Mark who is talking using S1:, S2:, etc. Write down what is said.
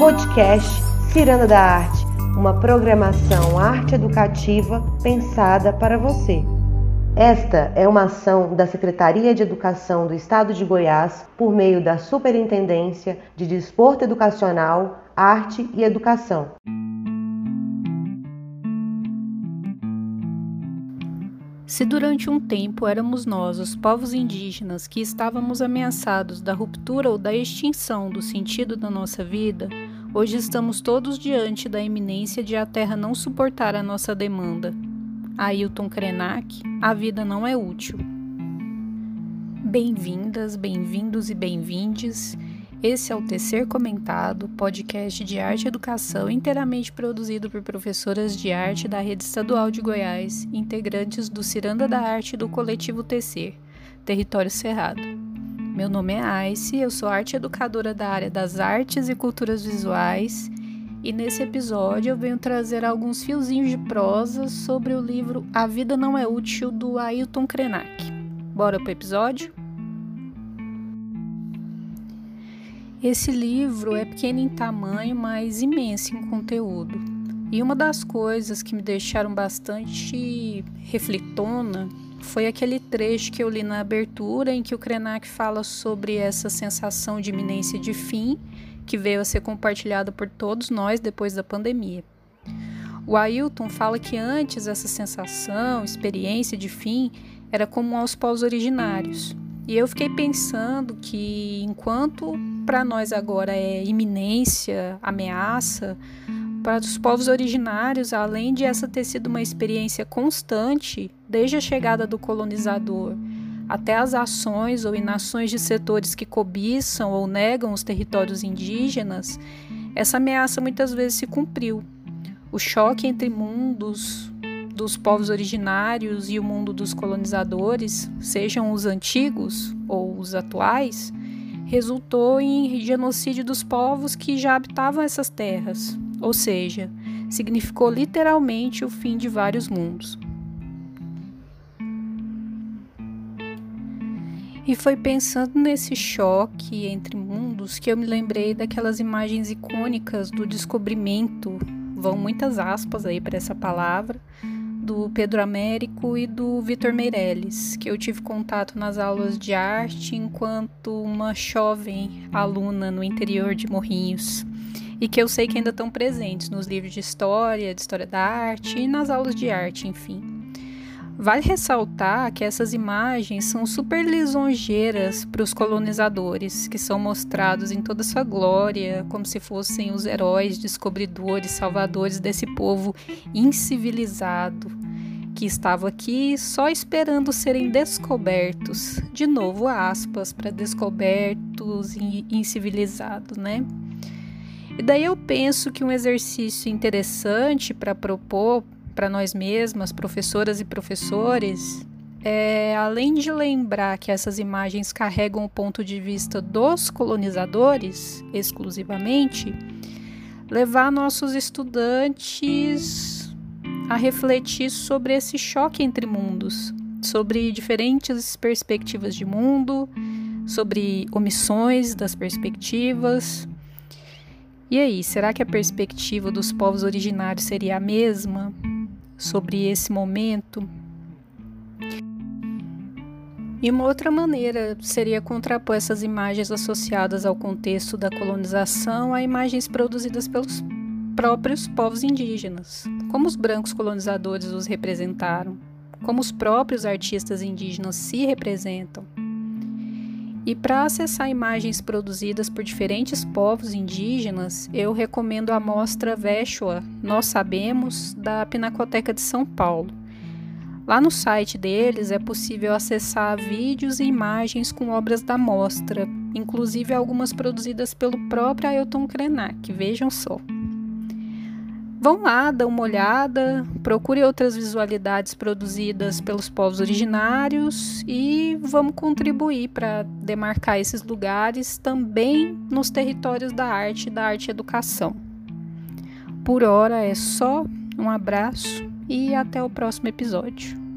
S1: Podcast Ciranda da Arte, uma programação arte educativa pensada para você. Esta é uma ação da Secretaria de Educação do Estado de Goiás por meio da Superintendência de Desporto Educacional, Arte e Educação.
S2: Se durante um tempo éramos nós, os povos indígenas, que estávamos ameaçados da ruptura ou da extinção do sentido da nossa vida, hoje estamos todos diante da iminência de a Terra não suportar a nossa demanda. Ailton Krenak, a vida não é útil. Bem-vindas, bem-vindos e bem-vindes. Esse é o Tecer Comentado, podcast de arte e educação inteiramente produzido por professoras de arte da Rede Estadual de Goiás, integrantes do Ciranda da Arte do coletivo Tecer, Território Cerrado. Meu nome é Aice, eu sou arte educadora da área das artes e culturas visuais, e nesse episódio eu venho trazer alguns fiozinhos de prosa sobre o livro A Vida Não É Útil do Ailton Krenak. Bora pro episódio? Esse livro é pequeno em tamanho, mas imenso em conteúdo. E uma das coisas que me deixaram bastante refletona foi aquele trecho que eu li na abertura em que o Krenak fala sobre essa sensação de iminência de fim que veio a ser compartilhada por todos nós depois da pandemia. O Ailton fala que antes essa sensação, experiência de fim era comum aos povos originários. E eu fiquei pensando que enquanto para nós agora é iminência, ameaça, para os povos originários, além de essa ter sido uma experiência constante, desde a chegada do colonizador até as ações ou inações de setores que cobiçam ou negam os territórios indígenas, essa ameaça muitas vezes se cumpriu. O choque entre mundos dos povos originários e o mundo dos colonizadores, sejam os antigos ou os atuais, resultou em genocídio dos povos que já habitavam essas terras, ou seja, significou literalmente o fim de vários mundos. E foi pensando nesse choque entre mundos que eu me lembrei daquelas imagens icônicas do descobrimento, vão muitas aspas aí para essa palavra, do Pedro Américo e do Vitor Meirelles, que eu tive contato nas aulas de arte enquanto uma jovem aluna no interior de Morrinhos. E que eu sei que ainda estão presentes nos livros de história, de história da arte e nas aulas de arte, enfim. Vale ressaltar que essas imagens são super lisonjeiras para os colonizadores, que são mostrados em toda sua glória, como se fossem os heróis, descobridores, salvadores desse povo incivilizado que estava aqui só esperando serem descobertos. De novo, aspas, para descobertos e incivilizados, né? E daí eu penso que um exercício interessante para propor para nós mesmas, professoras e professores, é, além de lembrar que essas imagens carregam o ponto de vista dos colonizadores exclusivamente, levar nossos estudantes a refletir sobre esse choque entre mundos, sobre diferentes perspectivas de mundo, sobre omissões das perspectivas. E aí, será que a perspectiva dos povos originários seria a mesma sobre esse momento? E uma outra maneira seria contrapor essas imagens associadas ao contexto da colonização a imagens produzidas pelos próprios povos indígenas, como os brancos colonizadores os representaram, como os próprios artistas indígenas se representam. E para acessar imagens produzidas por diferentes povos indígenas, eu recomendo a mostra Veshua Nós Sabemos, da Pinacoteca de São Paulo. Lá no site deles é possível acessar vídeos e imagens com obras da mostra, inclusive algumas produzidas pelo próprio Ailton Krenak, vejam só. Vão lá, dão uma olhada, procure outras visualidades produzidas pelos povos originários e vamos contribuir para demarcar esses lugares também nos territórios da arte e da arte educação. Por hora é só, um abraço e até o próximo episódio.